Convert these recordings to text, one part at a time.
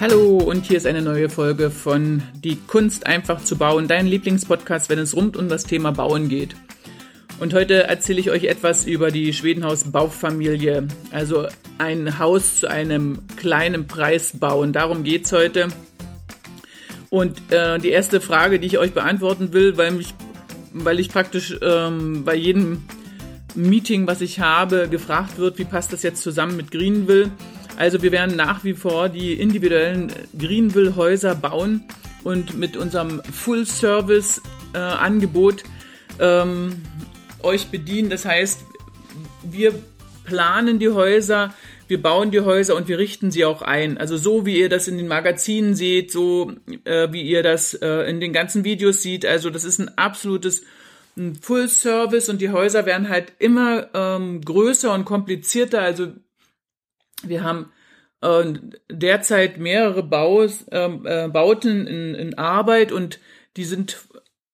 Hallo und hier ist eine neue Folge von Die Kunst einfach zu bauen, dein Lieblingspodcast, wenn es rund um das Thema Bauen geht. Und heute erzähle ich euch etwas über die Schwedenhaus-Baufamilie, also ein Haus zu einem kleinen Preis bauen. Darum geht's heute. Und äh, die erste Frage, die ich euch beantworten will, weil, mich, weil ich praktisch ähm, bei jedem Meeting, was ich habe, gefragt wird, wie passt das jetzt zusammen mit Greenville? Also wir werden nach wie vor die individuellen Greenville-Häuser bauen und mit unserem Full-Service-Angebot äh, ähm, euch bedienen. Das heißt, wir planen die Häuser, wir bauen die Häuser und wir richten sie auch ein. Also so wie ihr das in den Magazinen seht, so äh, wie ihr das äh, in den ganzen Videos seht. Also das ist ein absolutes Full Service und die Häuser werden halt immer ähm, größer und komplizierter. Also wir haben äh, derzeit mehrere Baus, ähm, äh, Bauten in, in Arbeit und die sind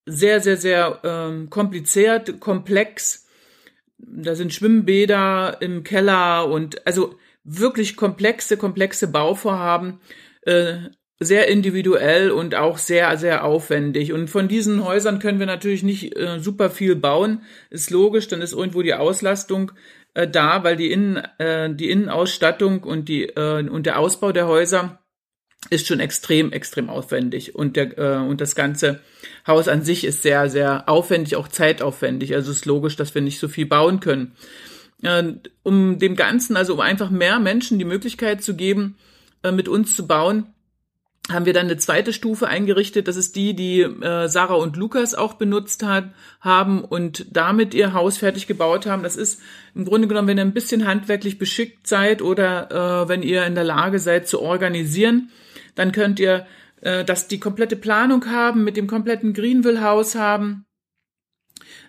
sehr, sehr, sehr ähm, kompliziert, komplex. Da sind Schwimmbäder im Keller und also wirklich komplexe, komplexe Bauvorhaben, äh, sehr individuell und auch sehr, sehr aufwendig. Und von diesen Häusern können wir natürlich nicht äh, super viel bauen. Ist logisch, dann ist irgendwo die Auslastung äh, da, weil die, Innen, äh, die Innenausstattung und, die, äh, und der Ausbau der Häuser ist schon extrem, extrem aufwendig. Und, der, äh, und das ganze Haus an sich ist sehr, sehr aufwendig, auch zeitaufwendig. Also ist logisch, dass wir nicht so viel bauen können. Äh, um dem Ganzen, also um einfach mehr Menschen die Möglichkeit zu geben, äh, mit uns zu bauen, haben wir dann eine zweite Stufe eingerichtet. Das ist die, die äh, Sarah und Lukas auch benutzt hat, haben und damit ihr Haus fertig gebaut haben. Das ist im Grunde genommen, wenn ihr ein bisschen handwerklich beschickt seid oder äh, wenn ihr in der Lage seid zu organisieren, dann könnt ihr äh, das die komplette Planung haben, mit dem kompletten Greenville-Haus haben.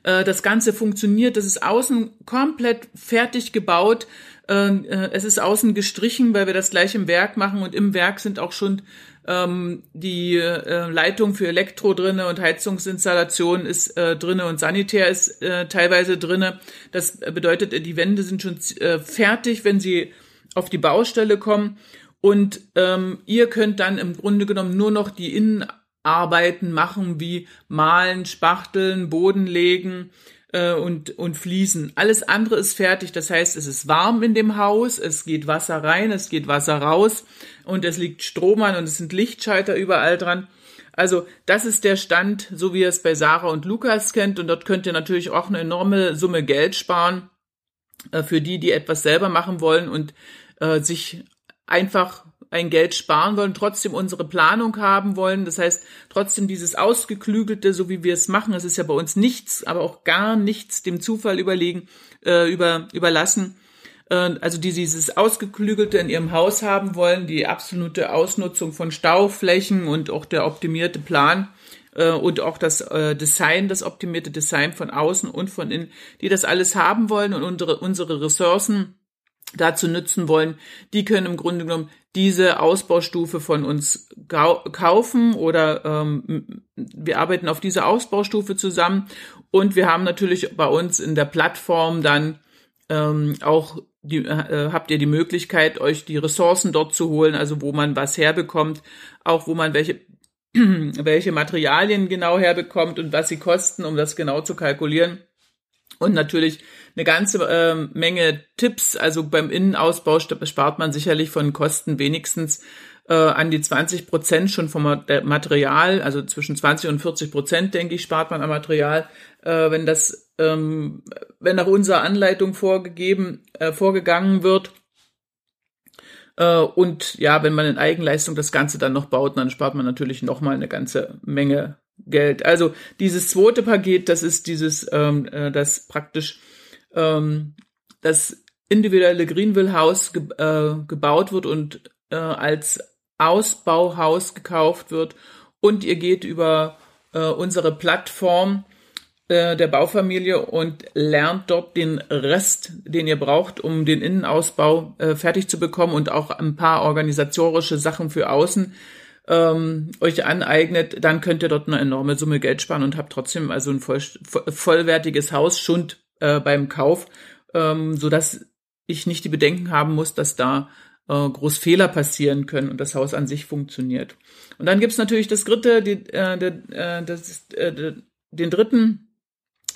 Äh, das Ganze funktioniert, das ist außen komplett fertig gebaut. Äh, äh, es ist außen gestrichen, weil wir das gleich im Werk machen und im Werk sind auch schon ähm, die äh, Leitung für Elektro drinne und Heizungsinstallation ist äh, drinne und Sanitär ist äh, teilweise drinne. Das bedeutet, die Wände sind schon äh, fertig, wenn sie auf die Baustelle kommen. Und ähm, ihr könnt dann im Grunde genommen nur noch die Innenarbeiten machen, wie malen, spachteln, Boden legen, äh, und, und Fliesen. Alles andere ist fertig. Das heißt, es ist warm in dem Haus, es geht Wasser rein, es geht Wasser raus und es liegt Strom an und es sind Lichtschalter überall dran. Also das ist der Stand, so wie ihr es bei Sarah und Lukas kennt. Und dort könnt ihr natürlich auch eine enorme Summe Geld sparen äh, für die, die etwas selber machen wollen und äh, sich einfach ein Geld sparen wollen, trotzdem unsere Planung haben wollen. Das heißt, trotzdem dieses Ausgeklügelte, so wie wir es machen, es ist ja bei uns nichts, aber auch gar nichts dem Zufall überlegen, äh, über, überlassen. Äh, also die dieses Ausgeklügelte in ihrem Haus haben wollen, die absolute Ausnutzung von Stauflächen und auch der optimierte Plan äh, und auch das äh, Design, das optimierte Design von außen und von innen, die das alles haben wollen und unsere, unsere Ressourcen dazu nützen wollen, die können im Grunde genommen diese Ausbaustufe von uns kaufen oder ähm, wir arbeiten auf diese Ausbaustufe zusammen und wir haben natürlich bei uns in der Plattform dann ähm, auch die, äh, habt ihr die Möglichkeit, euch die Ressourcen dort zu holen, also wo man was herbekommt, auch wo man welche welche Materialien genau herbekommt und was sie kosten, um das genau zu kalkulieren. Und natürlich eine ganze äh, Menge Tipps. Also beim Innenausbau spart man sicherlich von Kosten wenigstens äh, an die 20 Prozent schon vom Material, also zwischen 20 und 40 Prozent, denke ich, spart man am Material, äh, wenn das, ähm, wenn nach unserer Anleitung vorgegeben, äh, vorgegangen wird. Äh, und ja, wenn man in Eigenleistung das Ganze dann noch baut, dann spart man natürlich noch mal eine ganze Menge Geld. Also dieses zweite Paket, das ist dieses, ähm, äh, das praktisch ähm, das individuelle Greenville Haus ge äh, gebaut wird und äh, als Ausbauhaus gekauft wird. Und ihr geht über äh, unsere Plattform äh, der Baufamilie und lernt dort den Rest, den ihr braucht, um den Innenausbau äh, fertig zu bekommen und auch ein paar organisatorische Sachen für außen ähm, euch aneignet, dann könnt ihr dort eine enorme Summe Geld sparen und habt trotzdem also ein voll, vollwertiges Haus Schund äh, beim Kauf, ähm, so dass ich nicht die Bedenken haben muss, dass da äh, groß Fehler passieren können und das Haus an sich funktioniert. Und dann gibt's natürlich das dritte, die, äh, äh, das, äh, den dritten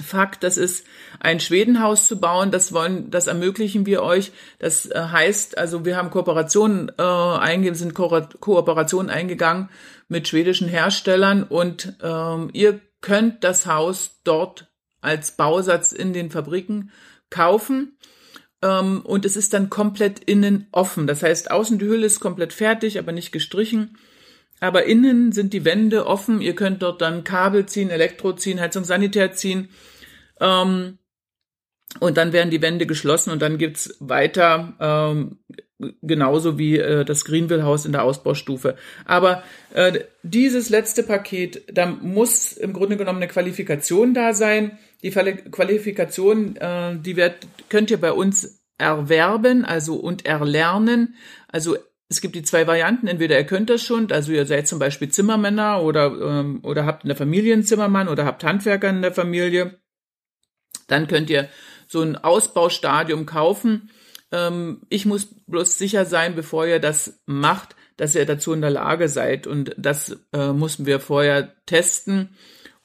Fakt, das ist ein Schwedenhaus zu bauen. Das wollen, das ermöglichen wir euch. Das äh, heißt, also wir haben Kooperationen äh, einge sind Ko Kooperationen eingegangen mit schwedischen Herstellern und ähm, ihr könnt das Haus dort als Bausatz in den Fabriken kaufen. Ähm, und es ist dann komplett innen offen. Das heißt, außen die Hülle ist komplett fertig, aber nicht gestrichen. Aber innen sind die Wände offen. Ihr könnt dort dann Kabel ziehen, Elektro ziehen, Heizung Sanitär ziehen. Ähm, und dann werden die Wände geschlossen und dann gibt's weiter ähm, genauso wie äh, das Greenville Haus in der Ausbaustufe. Aber äh, dieses letzte Paket, da muss im Grunde genommen eine Qualifikation da sein. Die Qualifikation, äh, die wird, könnt ihr bei uns erwerben, also und erlernen. Also es gibt die zwei Varianten. Entweder ihr könnt das schon, also ihr seid zum Beispiel Zimmermänner oder, ähm, oder habt eine Familie einen Zimmermann oder habt Handwerker in der Familie. Dann könnt ihr so ein Ausbaustadium kaufen. Ähm, ich muss bloß sicher sein, bevor ihr das macht, dass ihr dazu in der Lage seid. Und das äh, mussten wir vorher testen.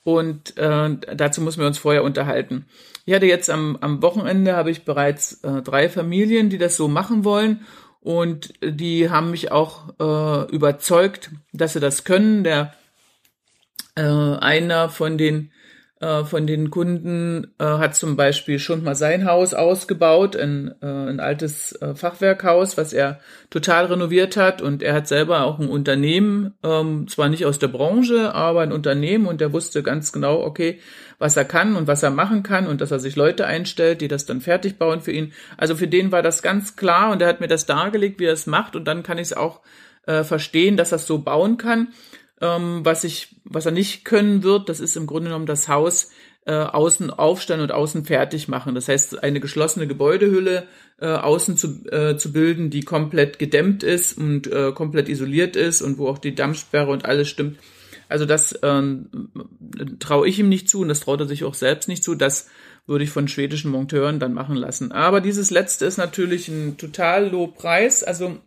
Und äh, dazu müssen wir uns vorher unterhalten. Ich hatte jetzt am, am Wochenende habe ich bereits äh, drei Familien, die das so machen wollen. Und die haben mich auch äh, überzeugt, dass sie das können. Der äh, einer von den äh, von den Kunden äh, hat zum Beispiel schon mal sein Haus ausgebaut, ein, äh, ein altes äh, Fachwerkhaus, was er total renoviert hat. Und er hat selber auch ein Unternehmen, ähm, zwar nicht aus der Branche, aber ein Unternehmen und er wusste ganz genau, okay, was er kann und was er machen kann und dass er sich Leute einstellt, die das dann fertig bauen für ihn. Also für den war das ganz klar und er hat mir das dargelegt, wie er es macht und dann kann ich es auch äh, verstehen, dass er es so bauen kann. Ähm, was ich, was er nicht können wird, das ist im Grunde genommen das Haus äh, außen aufstellen und außen fertig machen. Das heißt, eine geschlossene Gebäudehülle äh, außen zu, äh, zu bilden, die komplett gedämmt ist und äh, komplett isoliert ist und wo auch die Dampfsperre und alles stimmt. Also das ähm, traue ich ihm nicht zu und das traut er sich auch selbst nicht zu. Das würde ich von schwedischen Monteuren dann machen lassen. Aber dieses letzte ist natürlich ein total low Preis. Also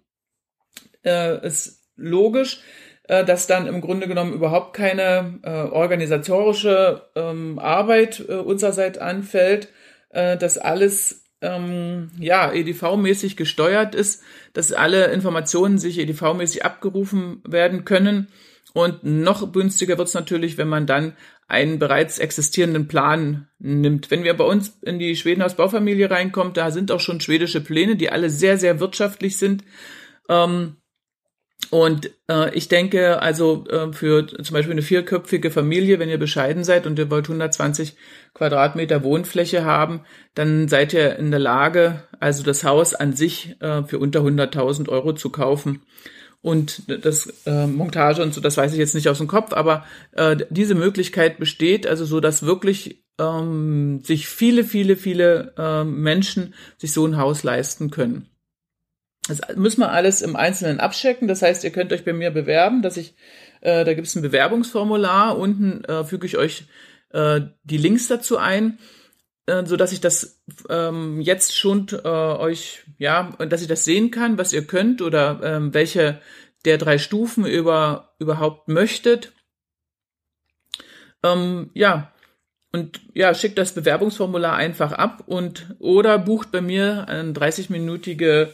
äh, ist logisch dass dann im Grunde genommen überhaupt keine äh, organisatorische ähm, Arbeit äh, unsererseits anfällt, äh, dass alles ähm, ja EDV-mäßig gesteuert ist, dass alle Informationen sich EDV-mäßig abgerufen werden können. Und noch günstiger wird es natürlich, wenn man dann einen bereits existierenden Plan nimmt. Wenn wir bei uns in die Schwedenhaus Baufamilie reinkommt, da sind auch schon schwedische Pläne, die alle sehr, sehr wirtschaftlich sind. Ähm, und äh, ich denke, also äh, für zum Beispiel eine vierköpfige Familie, wenn ihr bescheiden seid und ihr wollt 120 Quadratmeter Wohnfläche haben, dann seid ihr in der Lage, also das Haus an sich äh, für unter 100.000 Euro zu kaufen. Und das äh, Montage und so, das weiß ich jetzt nicht aus dem Kopf, aber äh, diese Möglichkeit besteht, also so, dass wirklich ähm, sich viele, viele, viele äh, Menschen sich so ein Haus leisten können. Das müssen wir alles im Einzelnen abchecken. Das heißt, ihr könnt euch bei mir bewerben, dass ich, äh, da gibt es ein Bewerbungsformular, unten äh, füge ich euch äh, die Links dazu ein, äh, so dass ich das ähm, jetzt schon äh, euch, ja, dass ich das sehen kann, was ihr könnt oder ähm, welche der drei Stufen über überhaupt möchtet. Ähm, ja, und ja, schickt das Bewerbungsformular einfach ab und oder bucht bei mir eine 30-minütige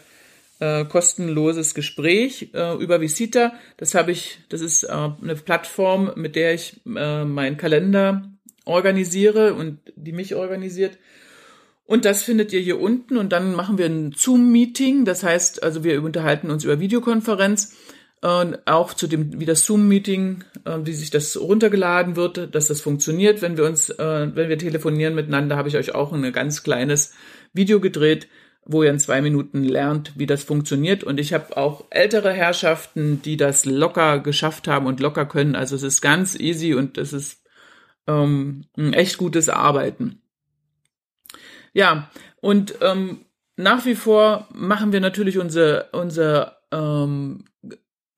äh, kostenloses Gespräch äh, über Visita. Das habe ich, das ist äh, eine Plattform, mit der ich äh, meinen Kalender organisiere und die mich organisiert. Und das findet ihr hier unten und dann machen wir ein Zoom-Meeting. Das heißt, also wir unterhalten uns über Videokonferenz. Und auch zu dem, wie das Zoom-Meeting, äh, wie sich das runtergeladen wird, dass das funktioniert. Wenn wir uns, äh, wenn wir telefonieren miteinander, habe ich euch auch ein ganz kleines Video gedreht, wo ihr in zwei Minuten lernt, wie das funktioniert. Und ich habe auch ältere Herrschaften, die das locker geschafft haben und locker können. Also es ist ganz easy und es ist ähm, ein echt gutes Arbeiten. Ja, und ähm, nach wie vor machen wir natürlich unsere, unsere ähm,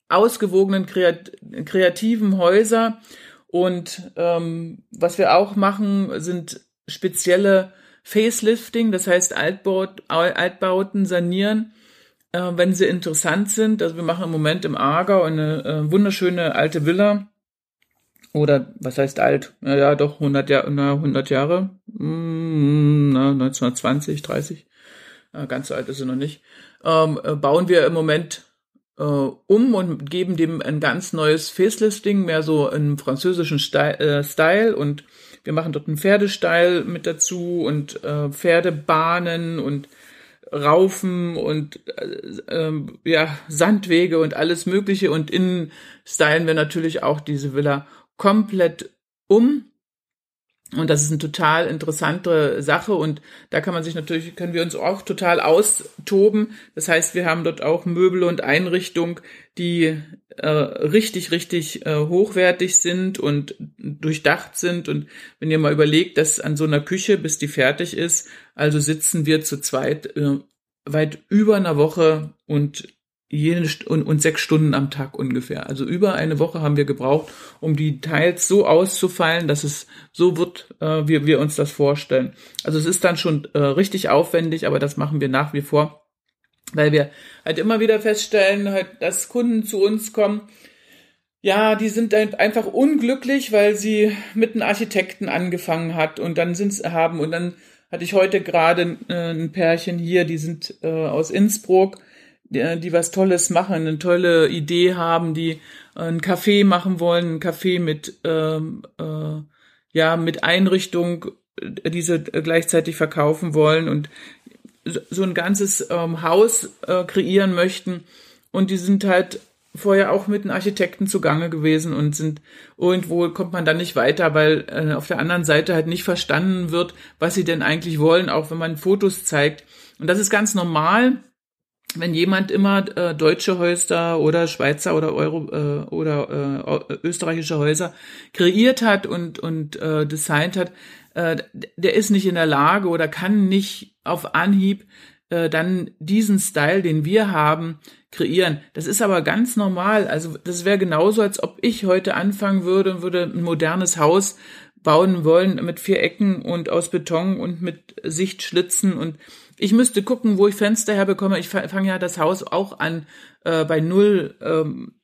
ausgewogenen kreat kreativen Häuser. Und ähm, was wir auch machen, sind spezielle Facelifting, das heißt Altbaut, Altbauten sanieren, äh, wenn sie interessant sind. Also wir machen im Moment im Aargau eine äh, wunderschöne alte Villa. Oder was heißt alt? Naja, doch 100, Jahr, na, 100 Jahre. Hm, na, 1920, 30. Äh, ganz so alt ist sie noch nicht. Ähm, äh, bauen wir im Moment äh, um und geben dem ein ganz neues Facelifting, mehr so im französischen äh, Style und wir machen dort einen Pferdestall mit dazu und äh, Pferdebahnen und Raufen und äh, äh, ja Sandwege und alles Mögliche. Und innen stylen wir natürlich auch diese Villa komplett um und das ist eine total interessante Sache und da kann man sich natürlich, können wir uns auch total austoben. Das heißt, wir haben dort auch Möbel und Einrichtung, die äh, richtig, richtig äh, hochwertig sind und durchdacht sind. Und wenn ihr mal überlegt, dass an so einer Küche, bis die fertig ist, also sitzen wir zu zweit äh, weit über einer Woche und jede St und, und sechs Stunden am Tag ungefähr. Also über eine Woche haben wir gebraucht, um die Teils so auszufallen, dass es so wird, äh, wie wir uns das vorstellen. Also es ist dann schon äh, richtig aufwendig, aber das machen wir nach wie vor, weil wir halt immer wieder feststellen, halt, dass Kunden zu uns kommen, ja, die sind einfach unglücklich, weil sie mit einem Architekten angefangen hat und dann sind haben und dann hatte ich heute gerade äh, ein Pärchen hier, die sind äh, aus Innsbruck die, die was Tolles machen, eine tolle Idee haben, die ein Café machen wollen, ein Café mit ähm, äh, ja mit Einrichtung, äh, diese gleichzeitig verkaufen wollen und so ein ganzes ähm, Haus äh, kreieren möchten und die sind halt vorher auch mit einem Architekten zugange gewesen und sind irgendwo kommt man dann nicht weiter, weil äh, auf der anderen Seite halt nicht verstanden wird, was sie denn eigentlich wollen, auch wenn man Fotos zeigt. Und das ist ganz normal wenn jemand immer äh, deutsche Häuser oder Schweizer oder Euro äh, oder äh, österreichische Häuser kreiert hat und und äh, designt hat, äh, der ist nicht in der Lage oder kann nicht auf Anhieb äh, dann diesen Style, den wir haben, kreieren. Das ist aber ganz normal. Also das wäre genauso, als ob ich heute anfangen würde und würde ein modernes Haus bauen wollen mit vier Ecken und aus Beton und mit Sichtschlitzen und ich müsste gucken, wo ich Fenster herbekomme. Ich fange ja das Haus auch an, äh, bei Null ähm,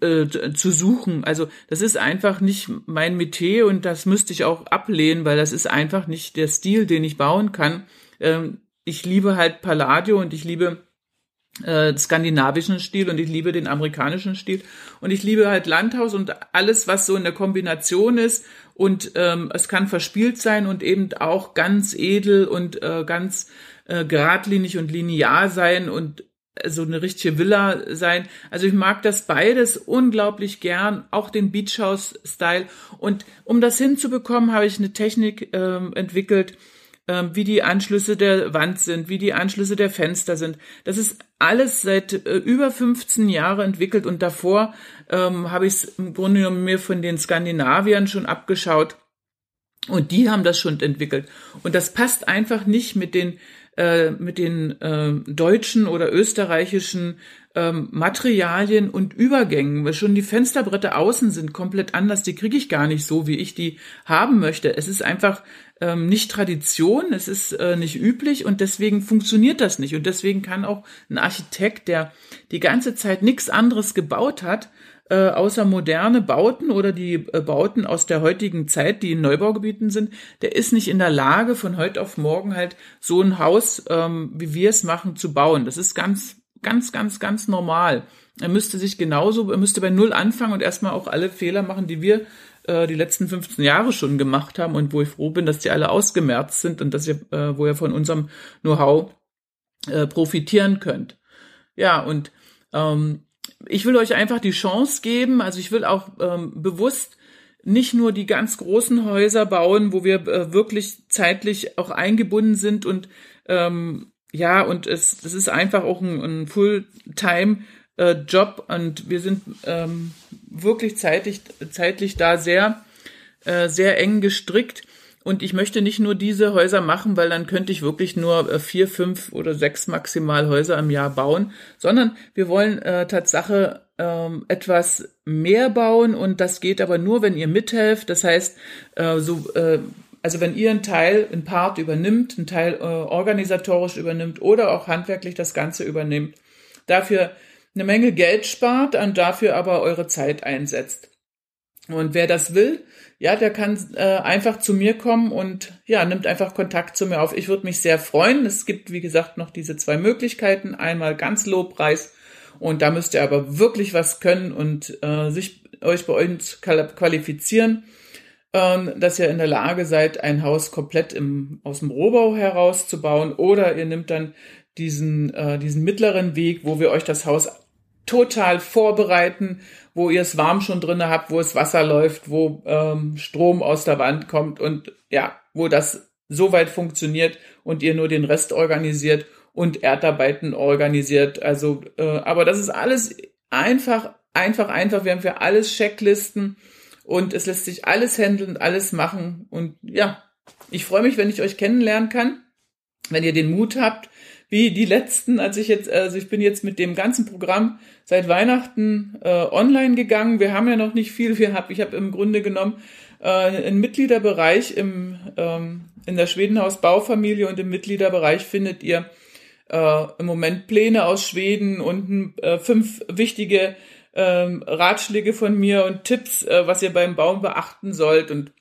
äh, zu suchen. Also das ist einfach nicht mein Metier und das müsste ich auch ablehnen, weil das ist einfach nicht der Stil, den ich bauen kann. Ähm, ich liebe halt Palladio und ich liebe äh, skandinavischen Stil und ich liebe den amerikanischen Stil und ich liebe halt Landhaus und alles, was so in der Kombination ist und ähm, es kann verspielt sein und eben auch ganz edel und äh, ganz äh, geradlinig und linear sein und so eine richtige Villa sein. Also ich mag das beides unglaublich gern, auch den Beach House Style. Und um das hinzubekommen, habe ich eine Technik ähm, entwickelt, wie die Anschlüsse der Wand sind, wie die Anschlüsse der Fenster sind. Das ist alles seit äh, über 15 Jahren entwickelt und davor ähm, habe ich es im Grunde genommen mir von den Skandinaviern schon abgeschaut. Und die haben das schon entwickelt. Und das passt einfach nicht mit den äh, mit den äh, deutschen oder österreichischen ähm, Materialien und Übergängen. Weil schon die Fensterbretter außen sind komplett anders. Die kriege ich gar nicht so, wie ich die haben möchte. Es ist einfach ähm, nicht Tradition, es ist äh, nicht üblich und deswegen funktioniert das nicht. Und deswegen kann auch ein Architekt, der die ganze Zeit nichts anderes gebaut hat, äh, außer moderne Bauten oder die äh, Bauten aus der heutigen Zeit, die in Neubaugebieten sind, der ist nicht in der Lage, von heute auf morgen halt so ein Haus, ähm, wie wir es machen, zu bauen. Das ist ganz, ganz, ganz, ganz normal. Er müsste sich genauso, er müsste bei Null anfangen und erstmal auch alle Fehler machen, die wir äh, die letzten 15 Jahre schon gemacht haben und wo ich froh bin, dass die alle ausgemerzt sind und dass ihr, äh, wo ihr von unserem Know-how äh, profitieren könnt. Ja, und ähm, ich will euch einfach die Chance geben, also ich will auch ähm, bewusst nicht nur die ganz großen Häuser bauen, wo wir äh, wirklich zeitlich auch eingebunden sind und ähm, ja, und es, das ist einfach auch ein, ein Fulltime-Job äh, und wir sind ähm, wirklich zeitlich, zeitlich da sehr, äh, sehr eng gestrickt. Und ich möchte nicht nur diese Häuser machen, weil dann könnte ich wirklich nur äh, vier, fünf oder sechs maximal Häuser im Jahr bauen, sondern wir wollen äh, Tatsache ähm, etwas mehr bauen und das geht aber nur, wenn ihr mithelft. Das heißt, äh, so, äh, also wenn ihr einen Teil, einen Part übernimmt, einen Teil äh, organisatorisch übernimmt oder auch handwerklich das Ganze übernimmt, dafür eine Menge Geld spart und dafür aber eure Zeit einsetzt. Und wer das will, ja, der kann äh, einfach zu mir kommen und ja, nimmt einfach Kontakt zu mir auf. Ich würde mich sehr freuen. Es gibt, wie gesagt, noch diese zwei Möglichkeiten. Einmal ganz Lobpreis und da müsst ihr aber wirklich was können und äh, sich euch bei uns qualifizieren, äh, dass ihr in der Lage seid, ein Haus komplett im, aus dem Rohbau herauszubauen oder ihr nimmt dann diesen, äh, diesen mittleren Weg, wo wir euch das Haus total vorbereiten, wo ihr es warm schon drinne habt, wo es Wasser läuft, wo ähm, Strom aus der Wand kommt und ja, wo das so weit funktioniert und ihr nur den Rest organisiert und Erdarbeiten organisiert. Also, äh, aber das ist alles einfach, einfach, einfach. Wir haben für alles Checklisten und es lässt sich alles handeln, alles machen. Und ja, ich freue mich, wenn ich euch kennenlernen kann, wenn ihr den Mut habt, wie die letzten, als ich jetzt, also ich bin jetzt mit dem ganzen Programm seit Weihnachten äh, online gegangen. Wir haben ja noch nicht viel. Wir hab, ich habe im Grunde genommen äh, einen Mitgliederbereich im, ähm, in der Schwedenhaus Baufamilie und im Mitgliederbereich findet ihr äh, im Moment Pläne aus Schweden und äh, fünf wichtige ähm, Ratschläge von mir und Tipps, äh, was ihr beim Bauen beachten sollt. Und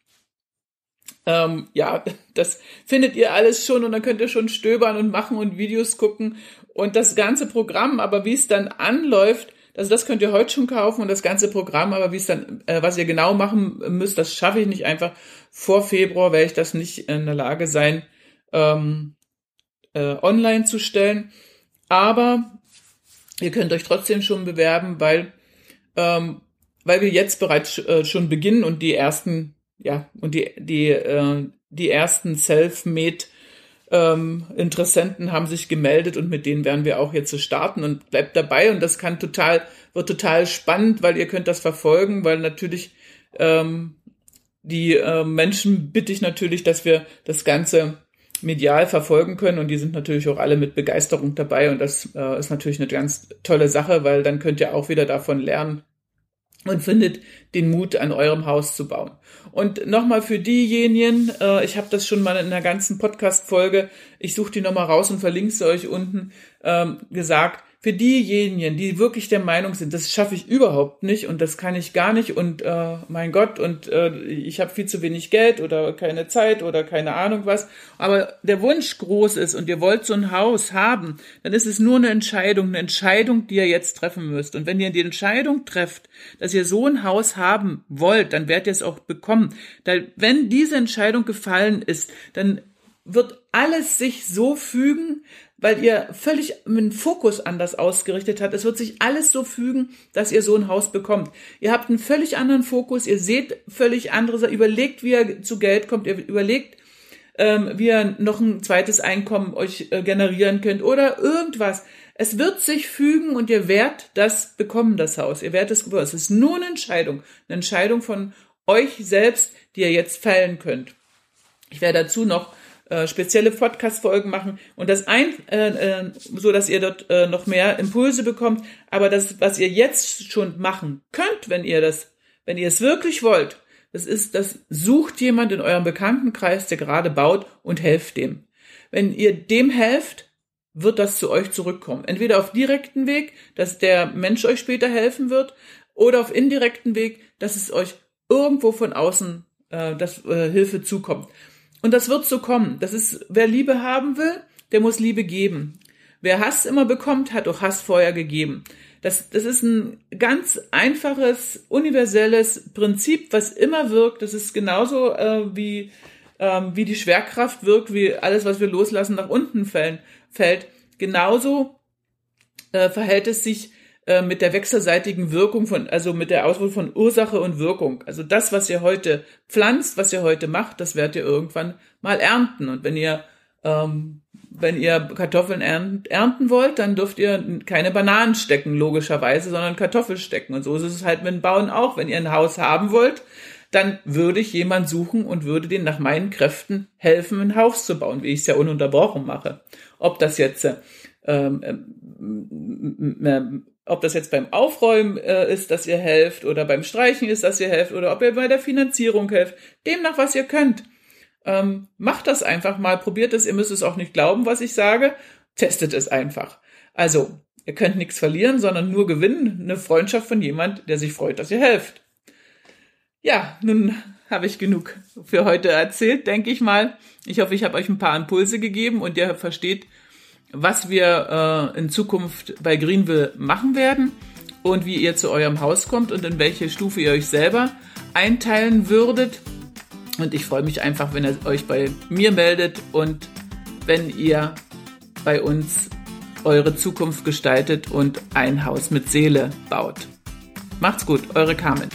ähm, ja, das findet ihr alles schon und dann könnt ihr schon stöbern und machen und Videos gucken und das ganze Programm, aber wie es dann anläuft, also das könnt ihr heute schon kaufen und das ganze Programm, aber wie es dann, äh, was ihr genau machen müsst, das schaffe ich nicht einfach. Vor Februar werde ich das nicht in der Lage sein, ähm, äh, online zu stellen. Aber ihr könnt euch trotzdem schon bewerben, weil, ähm, weil wir jetzt bereits äh, schon beginnen und die ersten ja, und die, die, äh, die ersten Self-Made ähm, Interessenten haben sich gemeldet und mit denen werden wir auch jetzt starten und bleibt dabei. Und das kann total, wird total spannend, weil ihr könnt das verfolgen, weil natürlich ähm, die äh, Menschen bitte ich natürlich, dass wir das Ganze medial verfolgen können. Und die sind natürlich auch alle mit Begeisterung dabei. Und das äh, ist natürlich eine ganz tolle Sache, weil dann könnt ihr auch wieder davon lernen, und findet den Mut, an eurem Haus zu bauen. Und nochmal für diejenigen, äh, ich habe das schon mal in einer ganzen Podcast-Folge, ich suche die nochmal raus und verlinke sie euch unten, ähm, gesagt, für diejenigen, die wirklich der Meinung sind, das schaffe ich überhaupt nicht und das kann ich gar nicht und äh, mein Gott und äh, ich habe viel zu wenig Geld oder keine Zeit oder keine Ahnung was, aber der Wunsch groß ist und ihr wollt so ein Haus haben, dann ist es nur eine Entscheidung, eine Entscheidung, die ihr jetzt treffen müsst. Und wenn ihr die Entscheidung trefft, dass ihr so ein Haus haben wollt, dann werdet ihr es auch bekommen. Da, wenn diese Entscheidung gefallen ist, dann wird alles sich so fügen, weil ihr völlig einen Fokus anders ausgerichtet habt. Es wird sich alles so fügen, dass ihr so ein Haus bekommt. Ihr habt einen völlig anderen Fokus, ihr seht völlig andere, überlegt, wie ihr zu Geld kommt, ihr überlegt, ähm, wie ihr noch ein zweites Einkommen euch äh, generieren könnt oder irgendwas. Es wird sich fügen und ihr werdet das bekommen, das Haus. Ihr werdet es bekommen. Es ist nur eine Entscheidung. Eine Entscheidung von euch selbst, die ihr jetzt fällen könnt. Ich werde dazu noch äh, spezielle Podcast-Folgen machen und das ein, äh, äh, so dass ihr dort äh, noch mehr Impulse bekommt. Aber das, was ihr jetzt schon machen könnt, wenn ihr das, wenn ihr es wirklich wollt, das ist, das sucht jemand in eurem Bekanntenkreis, der gerade baut und helft dem. Wenn ihr dem helft, wird das zu euch zurückkommen. Entweder auf direkten Weg, dass der Mensch euch später helfen wird, oder auf indirekten Weg, dass es euch irgendwo von außen äh, das äh, Hilfe zukommt. Und das wird so kommen. Das ist, wer Liebe haben will, der muss Liebe geben. Wer Hass immer bekommt, hat auch Hass vorher gegeben. Das, das ist ein ganz einfaches, universelles Prinzip, was immer wirkt. Das ist genauso äh, wie, ähm, wie die Schwerkraft wirkt, wie alles, was wir loslassen, nach unten fällen, fällt. Genauso äh, verhält es sich äh, mit der wechselseitigen Wirkung von, also mit der Auswahl von Ursache und Wirkung. Also das, was ihr heute pflanzt, was ihr heute macht, das werdet ihr irgendwann mal ernten. Und wenn ihr ähm, wenn ihr Kartoffeln ernten wollt, dann dürft ihr keine Bananen stecken, logischerweise, sondern Kartoffeln stecken. Und so ist es halt mit dem Bauen auch. Wenn ihr ein Haus haben wollt, dann würde ich jemand suchen und würde den nach meinen Kräften helfen, ein Haus zu bauen, wie ich es ja ununterbrochen mache. Ob das jetzt ähm, ähm, ob das jetzt beim Aufräumen äh, ist, dass ihr helft, oder beim Streichen ist, dass ihr helft, oder ob ihr bei der Finanzierung helft. Demnach, was ihr könnt. Ähm, macht das einfach mal, probiert es, ihr müsst es auch nicht glauben, was ich sage. Testet es einfach. Also, Ihr könnt nichts verlieren, sondern nur gewinnen. Eine Freundschaft von jemand, der sich freut, dass ihr helft. Ja, nun habe ich genug für heute erzählt, denke ich mal. Ich hoffe, ich habe euch ein paar Impulse gegeben und ihr versteht, was wir äh, in Zukunft bei Greenville machen werden und wie ihr zu eurem Haus kommt und in welche Stufe ihr euch selber einteilen würdet. Und ich freue mich einfach, wenn ihr euch bei mir meldet und wenn ihr bei uns eure Zukunft gestaltet und ein Haus mit Seele baut. Macht's gut, eure Carmen.